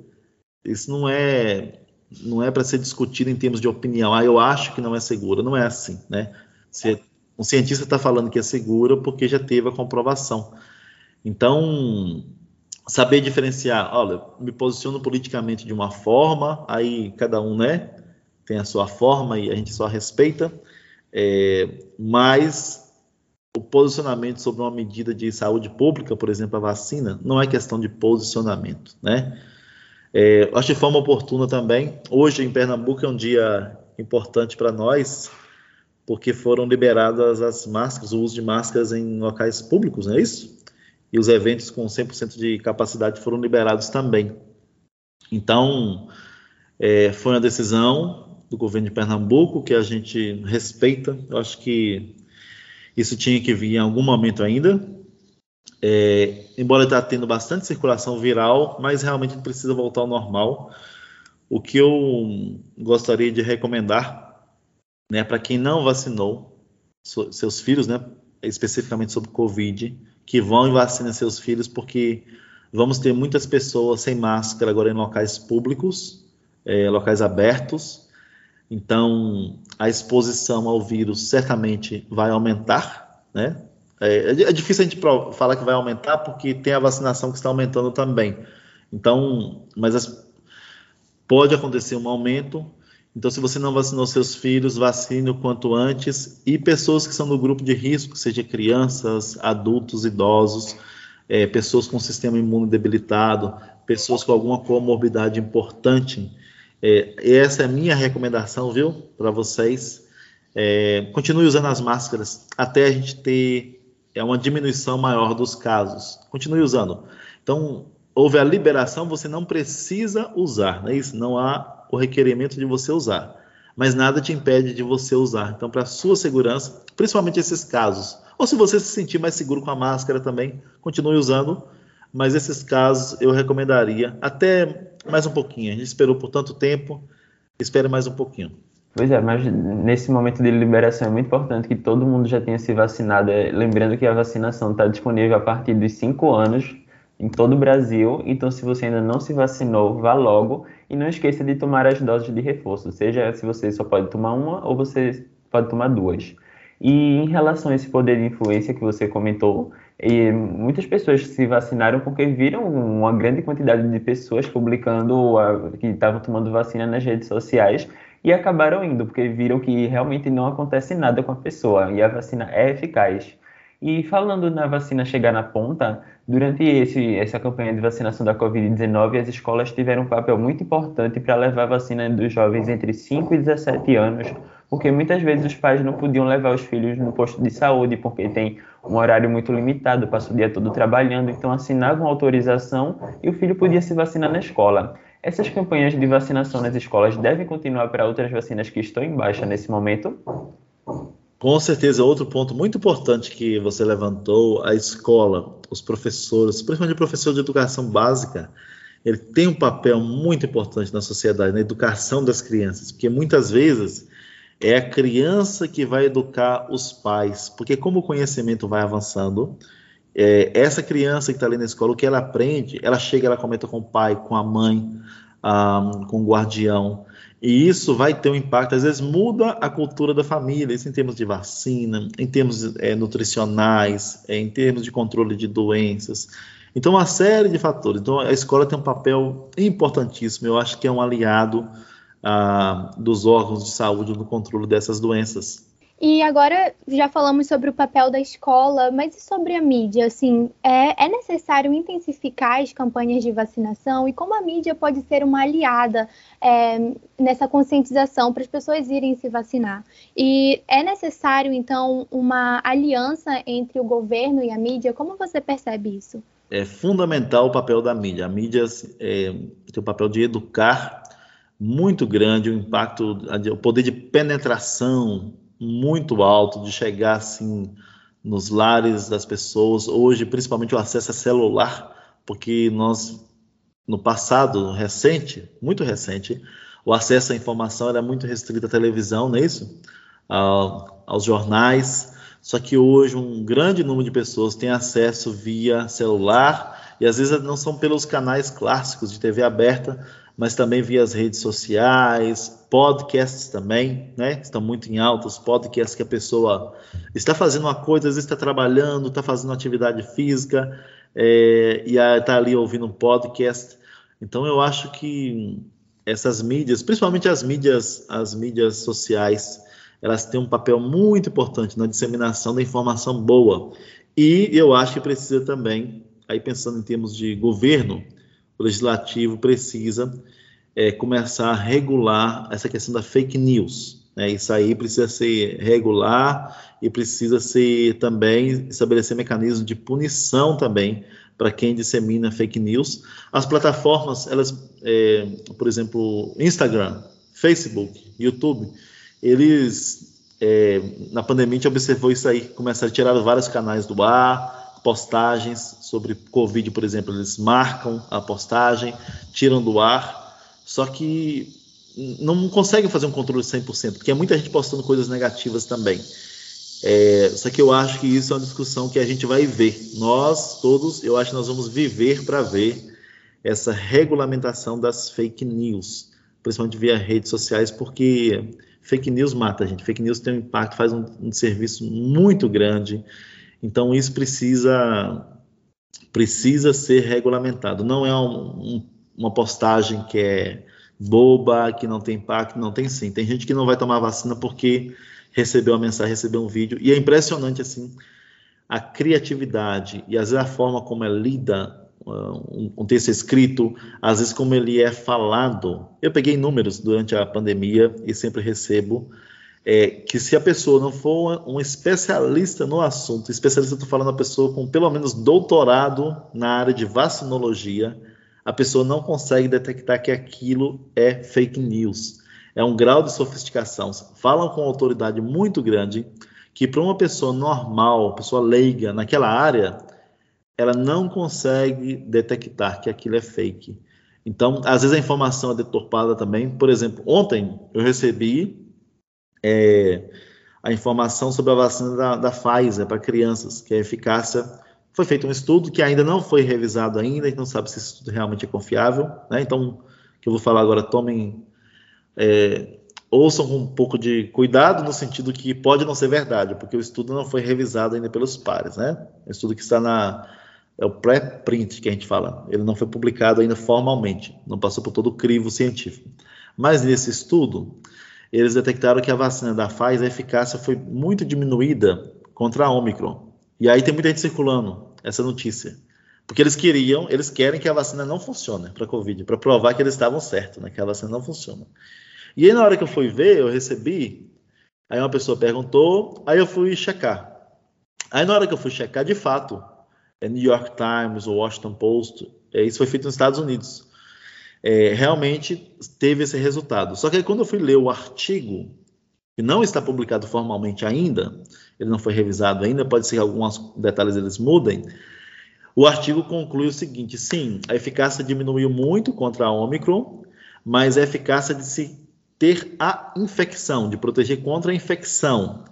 Isso não é não é para ser discutido em termos de opinião. Ah, eu acho que não é segura. Não é assim, né? Se um cientista está falando que é segura porque já teve a comprovação. Então, saber diferenciar, olha, me posiciono politicamente de uma forma, aí cada um, né, tem a sua forma e a gente só respeita, é, mas o posicionamento sobre uma medida de saúde pública, por exemplo, a vacina, não é questão de posicionamento, né? É, acho de forma oportuna também. Hoje em Pernambuco é um dia importante para nós, porque foram liberadas as máscaras, o uso de máscaras em locais públicos, não é isso? E os eventos com 100% de capacidade foram liberados também. Então, é, foi uma decisão do governo de Pernambuco que a gente respeita. Eu acho que isso tinha que vir em algum momento ainda. É, embora está tendo bastante circulação viral, mas realmente precisa voltar ao normal. O que eu gostaria de recomendar, né, para quem não vacinou seus filhos, né, especificamente sobre Covid, que vão e vacinem seus filhos, porque vamos ter muitas pessoas sem máscara agora em locais públicos, é, locais abertos. Então, a exposição ao vírus certamente vai aumentar, né? É, é difícil a gente falar que vai aumentar porque tem a vacinação que está aumentando também. Então, mas as, pode acontecer um aumento. Então, se você não vacinou seus filhos, vacine o quanto antes. E pessoas que são no grupo de risco, seja crianças, adultos, idosos, é, pessoas com sistema imune debilitado, pessoas com alguma comorbidade importante. É, essa é a minha recomendação, viu, para vocês. É, continue usando as máscaras até a gente ter é uma diminuição maior dos casos. Continue usando. Então, houve a liberação, você não precisa usar, não é isso? Não há o requerimento de você usar. Mas nada te impede de você usar. Então, para sua segurança, principalmente esses casos, ou se você se sentir mais seguro com a máscara também, continue usando. Mas esses casos eu recomendaria até mais um pouquinho. A gente esperou por tanto tempo, espere mais um pouquinho. Pois é, mas nesse momento de liberação é muito importante que todo mundo já tenha se vacinado. É, lembrando que a vacinação está disponível a partir dos 5 anos em todo o Brasil. Então, se você ainda não se vacinou, vá logo. E não esqueça de tomar as doses de reforço, seja se você só pode tomar uma ou você pode tomar duas. E em relação a esse poder de influência que você comentou, muitas pessoas se vacinaram porque viram uma grande quantidade de pessoas publicando a, que estavam tomando vacina nas redes sociais e acabaram indo, porque viram que realmente não acontece nada com a pessoa e a vacina é eficaz. E falando na vacina chegar na ponta, durante esse, essa campanha de vacinação da Covid-19, as escolas tiveram um papel muito importante para levar a vacina dos jovens entre 5 e 17 anos, porque muitas vezes os pais não podiam levar os filhos no posto de saúde, porque tem um horário muito limitado, passa o dia todo trabalhando, então assinavam autorização e o filho podia se vacinar na escola. Essas campanhas de vacinação nas escolas devem continuar para outras vacinas que estão em baixa nesse momento? Com certeza, outro ponto muito importante que você levantou, a escola, os professores, principalmente o professor de educação básica, ele tem um papel muito importante na sociedade, na educação das crianças, porque muitas vezes é a criança que vai educar os pais, porque como o conhecimento vai avançando, é, essa criança que está ali na escola, o que ela aprende, ela chega, ela comenta com o pai, com a mãe. um, com o guardião. E isso vai ter um impacto, às vezes muda a cultura da família, isso em termos de vacina, em termos é, nutricionais, é, em termos de controle de doenças. Então, uma série de fatores. Então, a escola tem um papel importantíssimo, eu acho que é um aliado ah, dos órgãos de saúde no controle dessas doenças. E agora já falamos sobre o papel da escola, mas e sobre a mídia? Assim, é, é, necessário intensificar as campanhas de vacinação e como a mídia pode ser uma aliada é, nessa conscientização para as pessoas irem se vacinar? E é necessário, então, uma aliança entre o governo e a mídia? Como você percebe isso? É fundamental o papel da mídia. A mídia é, tem o papel de educar muito grande, o impacto, o poder de penetração muito alto, de chegar assim nos lares das pessoas. Hoje, principalmente o acesso a celular, porque nós, no passado recente, muito recente, o acesso à informação era muito restrito à televisão, não é isso? A, aos jornais. Só que hoje um grande número de pessoas tem acesso via celular e às vezes não são pelos canais clássicos de TV aberta, mas também via as redes sociais, podcasts também, né? Estão muito em alta os podcasts que a pessoa está fazendo uma coisa, às vezes está trabalhando, está fazendo atividade física é, e está ali ouvindo um podcast. Então eu acho que essas mídias, principalmente as mídias, as mídias sociais, elas têm um papel muito importante na disseminação da informação boa. E eu acho que precisa também, aí pensando em termos de governo, legislativo precisa é, começar a regular essa questão da fake news. Né? Isso aí precisa ser regular e precisa ser também estabelecer mecanismos de punição também para quem dissemina fake news. As plataformas, elas, é, por exemplo, Instagram, Facebook, YouTube, eles é, na pandemia a gente observou isso aí, começaram a tirar vários canais do ar, postagens sobre Covid, por exemplo, eles marcam a postagem, tiram do ar, só que não conseguem fazer um controle 100%, porque é muita gente postando coisas negativas também. É, só que eu acho que isso é uma discussão que a gente vai ver. Nós todos, eu acho que nós vamos viver para ver essa regulamentação das fake news, principalmente via redes sociais, porque fake news mata a gente. Fake news tem um impacto, faz um, um serviço muito grande então isso precisa precisa ser regulamentado. Não é um, um, uma postagem que é boba, que não tem impacto, não tem sim. Tem gente que não vai tomar vacina porque recebeu a mensagem, recebeu um vídeo e é impressionante assim a criatividade e às vezes a forma como é lida um, um texto escrito, às vezes como ele é falado. Eu peguei números durante a pandemia e sempre recebo é que se a pessoa não for um especialista no assunto, especialista, estou falando a pessoa com pelo menos doutorado na área de vacinologia, a pessoa não consegue detectar que aquilo é fake news. É um grau de sofisticação. Falam com autoridade muito grande que para uma pessoa normal, pessoa leiga naquela área, ela não consegue detectar que aquilo é fake. Então, às vezes a informação é deturpada também. Por exemplo, ontem eu recebi é, a informação sobre a vacina da, da Pfizer para crianças, que a eficácia foi feito um estudo que ainda não foi revisado ainda, a gente não sabe se esse estudo realmente é confiável, né? Então, o que eu vou falar agora, tomem, é, ouçam com um pouco de cuidado no sentido que pode não ser verdade, porque o estudo não foi revisado ainda pelos pares, né? É um estudo que está na é o pré-print que a gente fala, ele não foi publicado ainda formalmente, não passou por todo o crivo científico. Mas nesse estudo, eles detectaram que a vacina da Pfizer, a eficácia foi muito diminuída contra a Omicron. E aí tem muita gente circulando essa notícia. Porque eles queriam, eles querem que a vacina não funcione para Covid, para provar que eles estavam certos, né, que a vacina não funciona. E aí, na hora que eu fui ver, eu recebi, aí uma pessoa perguntou, aí eu fui checar. Aí, na hora que eu fui checar, de fato, é New York Times, Washington Post, é, isso foi feito nos Estados Unidos é, realmente teve esse resultado. Só que aí, quando eu fui ler o artigo, que não está publicado formalmente ainda, ele não foi revisado ainda, pode ser que alguns detalhes eles mudem. O artigo conclui o seguinte: sim, a eficácia diminuiu muito contra a Omicron, mas a eficácia de se ter a infecção, de proteger contra a infecção.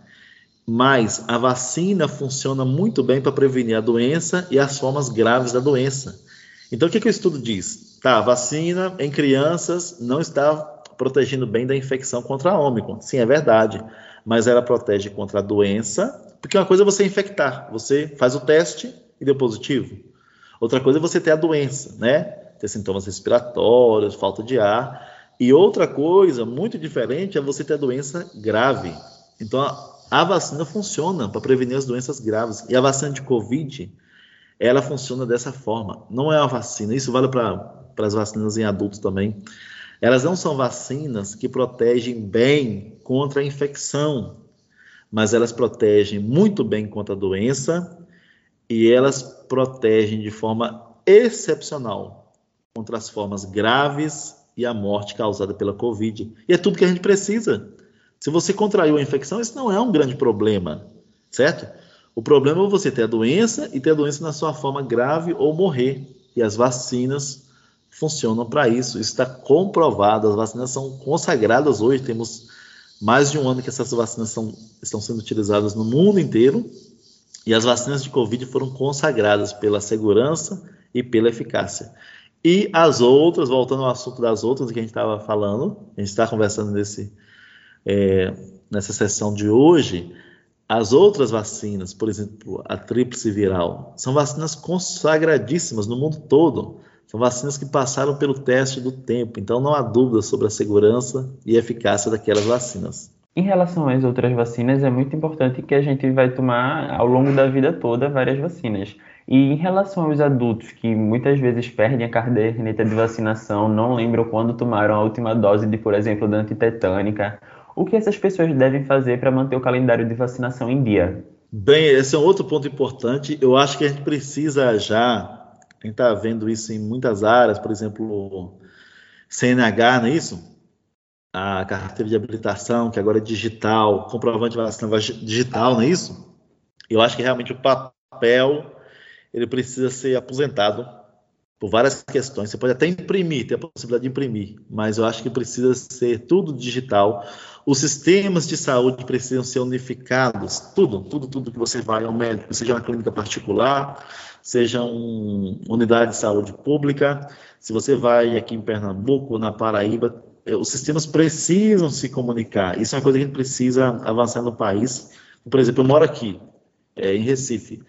Mas a vacina funciona muito bem para prevenir a doença e as formas graves da doença. Então, o que, que o estudo diz? Tá, vacina em crianças não está protegendo bem da infecção contra a Ômicron. Sim, é verdade. Mas ela protege contra a doença, porque uma coisa é você infectar, você faz o teste e deu positivo. Outra coisa é você ter a doença, né? Ter sintomas respiratórios, falta de ar. E outra coisa muito diferente é você ter a doença grave. Então, a, a vacina funciona para prevenir as doenças graves. E a vacina de Covid, ela funciona dessa forma. Não é uma vacina, isso vale para as vacinas em adultos também. Elas não são vacinas que protegem bem contra a infecção, mas elas protegem muito bem contra a doença e elas protegem de forma excepcional contra as formas graves e a morte causada pela Covid. E é tudo que a gente precisa. Se você contraiu a infecção, isso não é um grande problema, certo? O problema é você ter a doença e ter a doença na sua forma grave ou morrer. E as vacinas funcionam para isso. Isso está comprovado. As vacinas são consagradas hoje. Temos mais de um ano que essas vacinas são, estão sendo utilizadas no mundo inteiro e as vacinas de Covid foram consagradas pela segurança e pela eficácia. E as outras, voltando ao assunto das outras que a gente estava falando, a gente está conversando nesse, é, nessa sessão de hoje, as outras vacinas, por exemplo, a tríplice viral, são vacinas consagradíssimas no mundo todo. São vacinas que passaram pelo teste do tempo, então não há dúvida sobre a segurança e eficácia daquelas vacinas. Em relação às outras vacinas, é muito importante que a gente vai tomar ao longo da vida toda várias vacinas. E em relação aos adultos que muitas vezes perdem a caderneta de vacinação, não lembram quando tomaram a última dose de, por exemplo, da antitetânica, o que essas pessoas devem fazer para manter o calendário de vacinação em dia? Bem, esse é um outro ponto importante. Eu acho que a gente precisa já a gente está vendo isso em muitas áreas, por exemplo, CNH, não é isso? A carteira de habilitação, que agora é digital, comprovante de vacina digital, não é isso? Eu acho que realmente o papel ele precisa ser aposentado por várias questões. Você pode até imprimir, ter a possibilidade de imprimir, mas eu acho que precisa ser tudo digital. Os sistemas de saúde precisam ser unificados, tudo, tudo, tudo que você vai ao médico, seja uma clínica particular, seja uma unidade de saúde pública. Se você vai aqui em Pernambuco, na Paraíba, eh, os sistemas precisam se comunicar. Isso é uma coisa que a gente precisa avançar no país. Por exemplo, eu moro aqui, é, em Recife,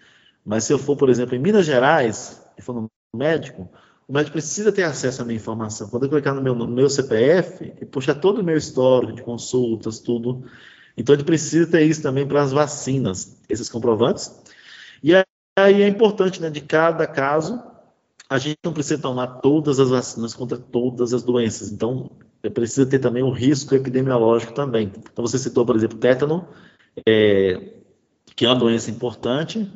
mas se eu for, por exemplo, em Minas Gerais, e for no médico, o médico precisa ter acesso à minha informação. Quando eu clicar no meu, no meu CPF, ele puxa todo o meu histórico de consultas, tudo. Então, ele precisa ter isso também para as vacinas, esses comprovantes. E aí é importante, né, de cada caso, a gente não precisa tomar todas as vacinas contra todas as doenças. Então, precisa ter também o risco epidemiológico também. Então, você citou, por exemplo, tétano, é, que é uma doença importante,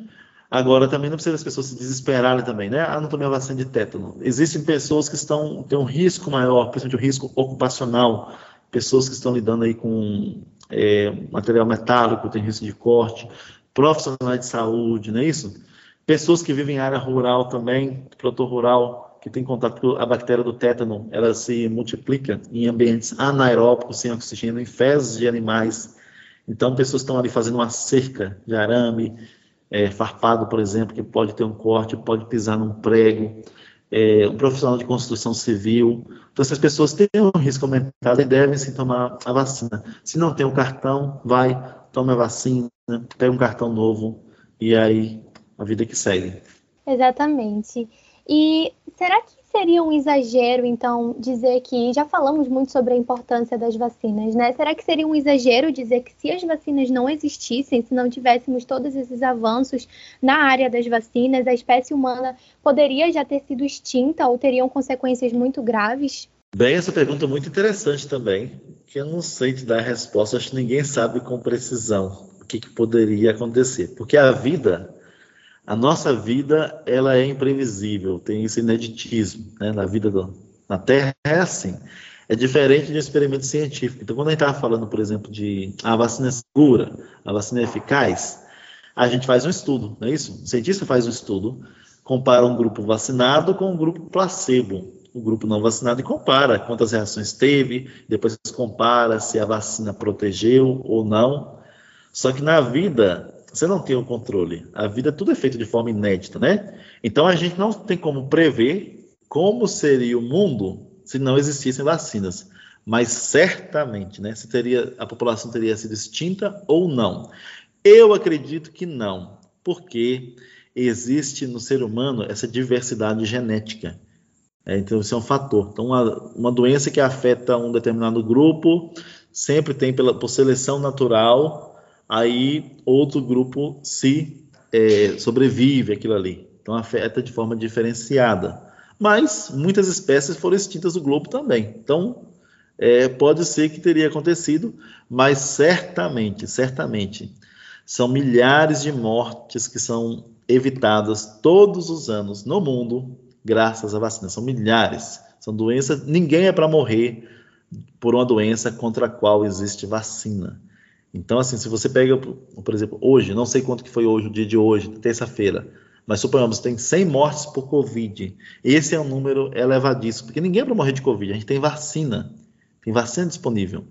Agora, também não precisa as pessoas se desesperarem também, né? Ah, não tomei a vacina de tétano. Existem pessoas que estão, têm um risco maior, principalmente o risco ocupacional, pessoas que estão lidando aí com é, material metálico, tem risco de corte, profissionais de saúde, não é isso? Pessoas que vivem em área rural também, produtor rural, que tem contato com a bactéria do tétano, ela se multiplica em ambientes anaeróbicos, sem oxigênio, em fezes de animais. Então, pessoas estão ali fazendo uma cerca de arame, é, farpado, por exemplo, que pode ter um corte, pode pisar num prego, é, um profissional de construção civil. Então, essas pessoas têm um risco aumentado e devem se tomar a vacina. Se não tem um cartão, vai, toma a vacina, pega um cartão novo e aí a vida que segue. Exatamente. E será que seria um exagero, então, dizer que já falamos muito sobre a importância das vacinas, né? Será que seria um exagero dizer que se as vacinas não existissem, se não tivéssemos todos esses avanços na área das vacinas, a espécie humana poderia já ter sido extinta ou teriam consequências muito graves? Bem, essa pergunta é muito interessante também, que eu não sei te dar a resposta, acho que ninguém sabe com precisão o que, que poderia acontecer, porque a vida a nossa vida ela é imprevisível, tem esse ineditismo, né? Na vida do, na Terra é assim. É diferente de um experimento científico. Então, quando a gente estava falando, por exemplo, de a vacina é segura, a vacina é eficaz, a gente faz um estudo, não é isso? O cientista faz um estudo, compara um grupo vacinado com um grupo placebo, o grupo não vacinado e compara quantas reações teve, depois compara se a vacina protegeu ou não. Só que na vida você não tem o controle. A vida tudo é feito de forma inédita, né? Então a gente não tem como prever como seria o mundo se não existissem vacinas. Mas certamente, né, se teria, a população teria sido extinta ou não. Eu acredito que não, porque existe no ser humano essa diversidade genética. É, então, isso é um fator. Então, uma, uma, doença que afeta um determinado grupo sempre tem, pela, por seleção natural, aí outro grupo se é, sobrevive aquilo ali. Então, afeta de forma diferenciada. Mas muitas espécies foram extintas do globo também. Então, é, pode ser que teria acontecido, mas certamente, certamente, são milhares de mortes que são evitadas todos os anos no mundo graças à vacina. São milhares. São doenças. Ninguém é para morrer por uma doença contra a qual existe vacina. Então, assim, se você pega, por exemplo, hoje, não sei quanto que foi hoje, o dia de hoje, terça-feira, mas suponhamos, tem 100 mortes por Covid. Esse é um número elevadíssimo, porque ninguém é para morrer de Covid, a gente tem vacina, tem vacina disponível.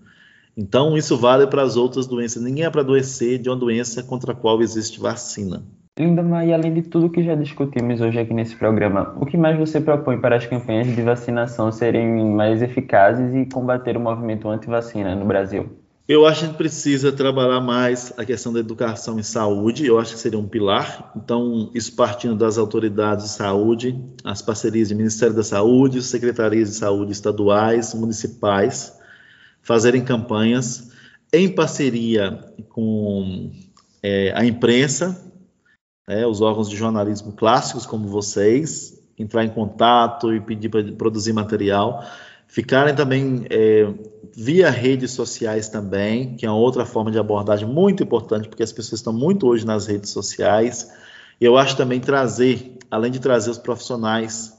Então, isso vale para as outras doenças. Ninguém é para adoecer de uma doença contra a qual existe vacina. Lindamar, e além de tudo que já discutimos hoje aqui nesse programa, o que mais você propõe para as campanhas de vacinação serem mais eficazes e combater o movimento anti-vacina no Brasil? Eu acho que a gente precisa trabalhar mais a questão da educação em saúde, eu acho que seria um pilar. Então, isso partindo das autoridades de saúde, as parcerias do Ministério da Saúde, secretarias de saúde estaduais, municipais, fazerem campanhas em parceria com é, a imprensa, né, os órgãos de jornalismo clássicos como vocês, entrar em contato e pedir para produzir material, ficarem também é, via redes sociais também, que é outra forma de abordagem muito importante, porque as pessoas estão muito hoje nas redes sociais. E eu acho também trazer, além de trazer os profissionais,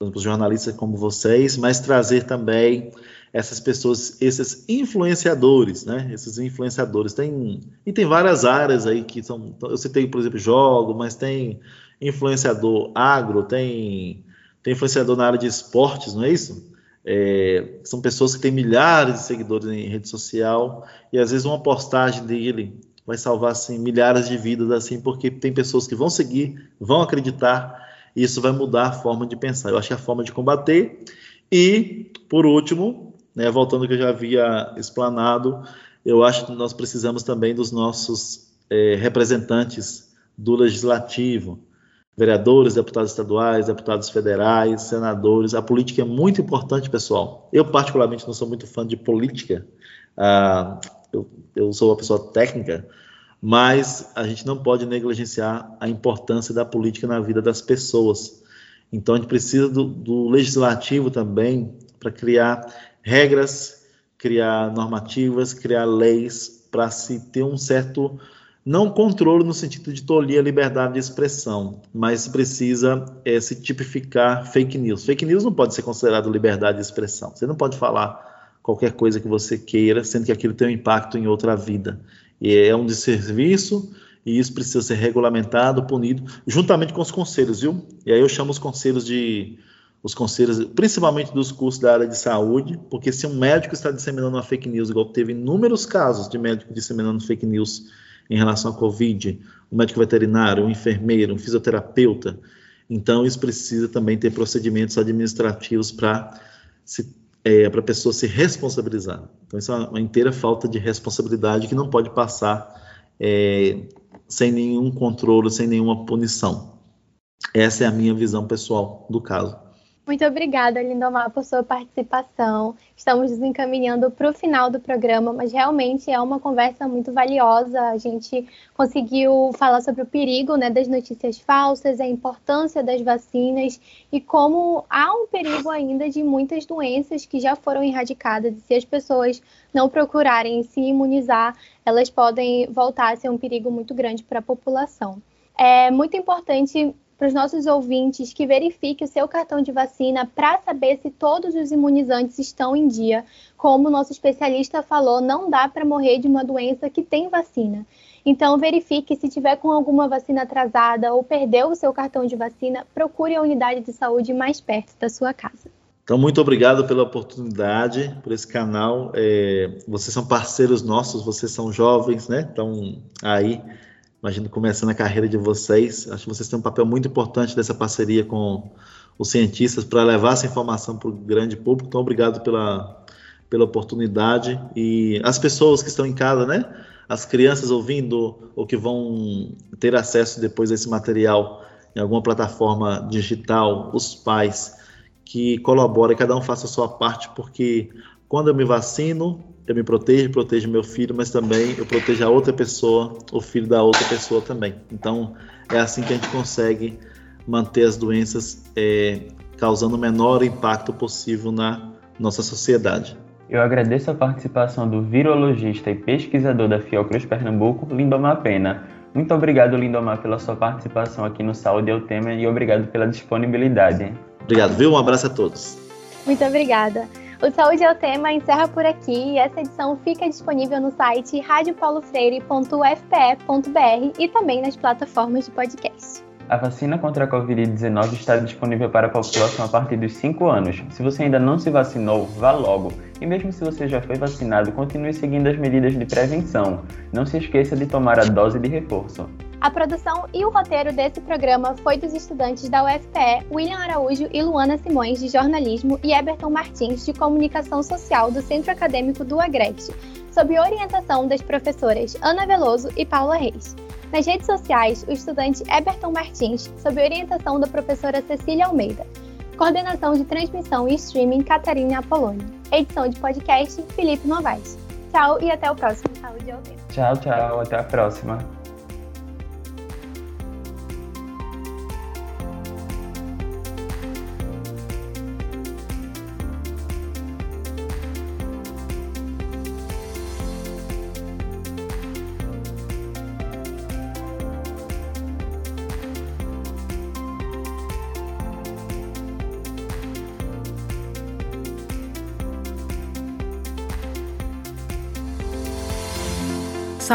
os jornalistas como vocês, mas trazer também essas pessoas, esses influenciadores, né? Esses influenciadores tem e tem várias áreas aí que são, eu citei por exemplo jogo, mas tem influenciador agro, tem tem influenciador na área de esportes, não é isso? É, são pessoas que têm milhares de seguidores em rede social e às vezes uma postagem dele vai salvar assim milhares de vidas assim porque tem pessoas que vão seguir, vão acreditar e isso vai mudar a forma de pensar. Eu acho que é a forma de combater e por último né, voltando ao que eu já havia explanado, eu acho que nós precisamos também dos nossos é, representantes do legislativo, vereadores, deputados estaduais, deputados federais, senadores. A política é muito importante, pessoal. Eu, particularmente, não sou muito fã de política. Ah, eu, eu, sou uma pessoa técnica, mas a gente não pode negligenciar a importância da política na vida das pessoas. Então, a gente precisa do, do legislativo também para criar regras, criar normativas, criar leis para se ter um certo não controle no sentido de tolir a liberdade de expressão, mas precisa é, se tipificar fake news. Fake news não pode ser considerado liberdade de expressão. Você não pode falar qualquer coisa que você queira, sendo que aquilo tem um impacto em outra vida. E é um desserviço e isso precisa ser regulamentado, punido, juntamente com os conselhos, viu? E aí eu chamo os conselhos de os conselhos, principalmente dos cursos da área de saúde, porque se um médico está disseminando uma fake news, igual teve inúmeros casos de médico disseminando fake news em relação à Covid, um médico veterinário, um enfermeiro, um fisioterapeuta, então isso precisa também ter procedimentos administrativos para é, a pessoa se responsabilizar. Então isso é uma, inteira falta de responsabilidade que não pode passar é, sem nenhum controle, sem nenhuma punição. Essa é a minha visão pessoal do caso. Muito obrigada, Lindomar, por sua participação. Estamos nos encaminhando para o final do programa, mas realmente é uma conversa muito valiosa. A gente conseguiu falar sobre o perigo né, das notícias falsas, a importância das vacinas e como há um perigo ainda de muitas doenças que já foram erradicadas. E se as pessoas não procurarem se imunizar, elas podem voltar a ser um perigo muito grande para a população. É muito importante para os nossos ouvintes que verifique o seu cartão de vacina para saber se todos os imunizantes estão em dia. Como o nosso especialista falou, não dá para morrer de uma doença que tem vacina. Então, verifique se tiver com alguma vacina atrasada ou perdeu o seu cartão de vacina, procure a unidade de saúde mais perto da sua casa. Então, muito obrigado pela oportunidade, por esse canal. É, vocês são parceiros nossos, vocês são jovens, né? Estão aí imagino começando a carreira de vocês. Acho que vocês têm um papel muito importante dessa parceria com os cientistas para levar essa informação para o grande público. Então, obrigado pela, pela oportunidade. E as pessoas que estão em casa, né? As crianças ouvindo ou que vão ter acesso depois a esse material em alguma plataforma digital, os pais que colaborem, cada um faça a sua parte, porque quando eu me vacino, eu me protejo, protejo meu filho, mas também eu protejo a outra pessoa, o filho da outra pessoa também. Então, é assim que a gente consegue manter as doenças é, causando o menor impacto possível na nossa sociedade. Eu agradeço a participação do virologista e pesquisador da Fiocruz Pernambuco, Lindomar Pena. Muito obrigado, Lindomar, pela sua participação aqui no Saúde é o Tema e obrigado pela disponibilidade. Obrigado, viu? Um abraço a todos. Muito obrigada. O Saúde é o Tema encerra por aqui e essa edição fica disponível no site radiopaulofreire.fpe.br e também nas plataformas de podcast. A vacina contra a Covid-19 está disponível para a população a partir dos 5 anos. Se você ainda não se vacinou, vá logo. E mesmo se você já foi vacinado, continue seguindo as medidas de prevenção. Não se esqueça de tomar a dose de reforço. A produção e o roteiro desse programa foi dos estudantes da UFPE, William Araújo e Luana Simões, de jornalismo, e Eberton Martins, de comunicação social do Centro Acadêmico do Agreste, sob orientação das professoras Ana Veloso e Paula Reis. Nas redes sociais, o estudante Eberton Martins, sob orientação da professora Cecília Almeida. Coordenação de transmissão e streaming Catarina Apolônio. Edição de podcast Felipe Novaes. Tchau e até o próximo Saúde ao. Tchau, tchau. Até a próxima.